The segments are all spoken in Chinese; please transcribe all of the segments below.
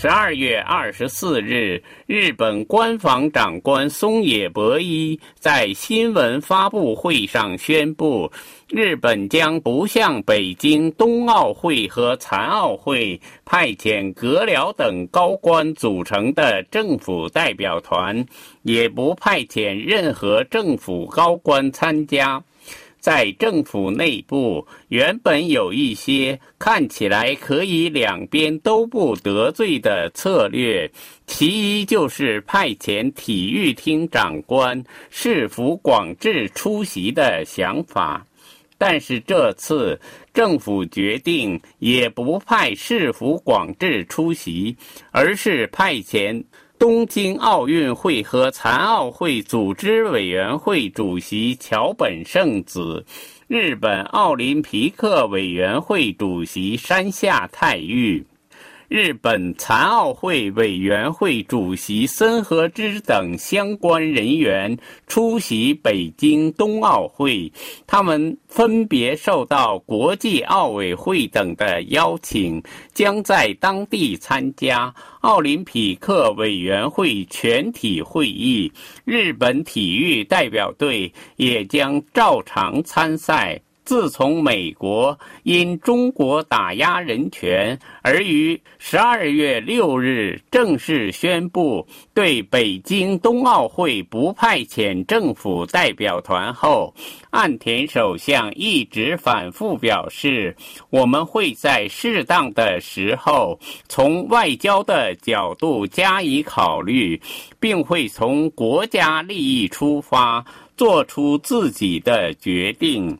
十二月二十四日，日本官房长官松野博一在新闻发布会上宣布，日本将不向北京冬奥会和残奥会派遣阁僚等高官组成的政府代表团，也不派遣任何政府高官参加。在政府内部，原本有一些看起来可以两边都不得罪的策略。其一就是派遣体育厅长官市府广治出席的想法，但是这次政府决定也不派市府广治出席，而是派遣。东京奥运会和残奥会组织委员会主席桥本圣子，日本奥林匹克委员会主席山下泰裕。日本残奥会委员会主席森和之等相关人员出席北京冬奥会，他们分别受到国际奥委会等的邀请，将在当地参加奥林匹克委员会全体会议。日本体育代表队也将照常参赛。自从美国因中国打压人权而于十二月六日正式宣布对北京冬奥会不派遣政府代表团后，岸田首相一直反复表示，我们会在适当的时候从外交的角度加以考虑，并会从国家利益出发做出自己的决定。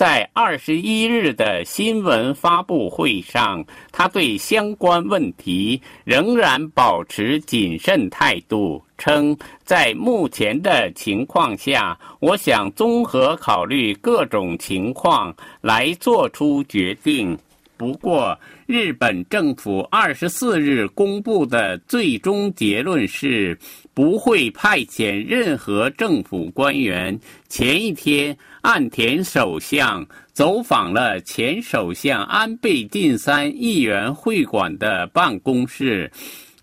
在二十一日的新闻发布会上，他对相关问题仍然保持谨慎态度，称在目前的情况下，我想综合考虑各种情况来做出决定。不过，日本政府二十四日公布的最终结论是不会派遣任何政府官员。前一天，岸田首相走访了前首相安倍晋三议员会馆的办公室。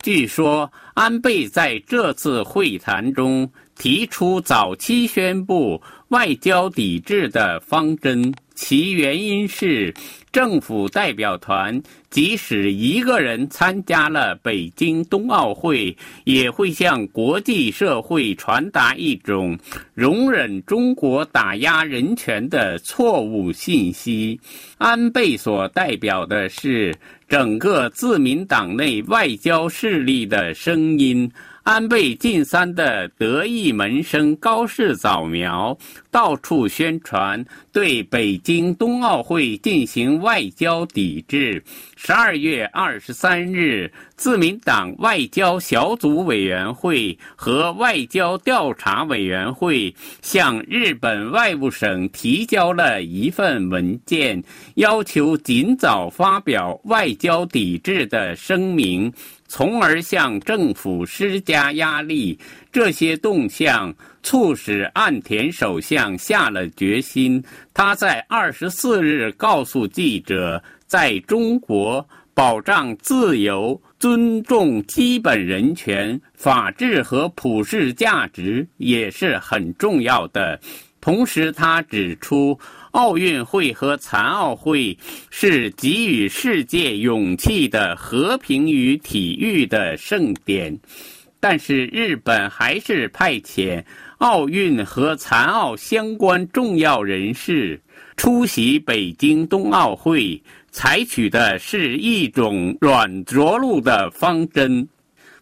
据说，安倍在这次会谈中提出早期宣布外交抵制的方针。其原因是，政府代表团即使一个人参加了北京冬奥会，也会向国际社会传达一种容忍中国打压人权的错误信息。安倍所代表的是整个自民党内外交势力的声音。安倍晋三的得意门生高市早苗到处宣传对北京冬奥会进行外交抵制。十二月二十三日，自民党外交小组委员会和外交调查委员会向日本外务省提交了一份文件，要求尽早发表外交抵制的声明。从而向政府施加压力，这些动向促使岸田首相下了决心。他在二十四日告诉记者，在中国保障自由、尊重基本人权、法治和普世价值也是很重要的。同时，他指出。奥运会和残奥会是给予世界勇气的和平与体育的盛典，但是日本还是派遣奥运和残奥相关重要人士出席北京冬奥会，采取的是一种软着陆的方针。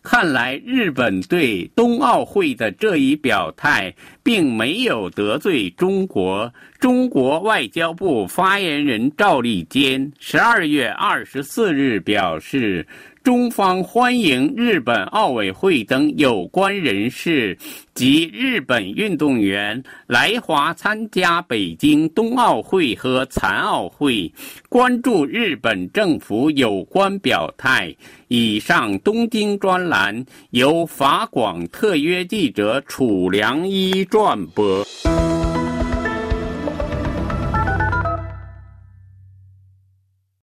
看来，日本对冬奥会的这一表态，并没有得罪中国。中国外交部发言人赵立坚十二月二十四日表示。中方欢迎日本奥委会等有关人士及日本运动员来华参加北京冬奥会和残奥会，关注日本政府有关表态。以上东京专栏由法广特约记者楚良一撰播。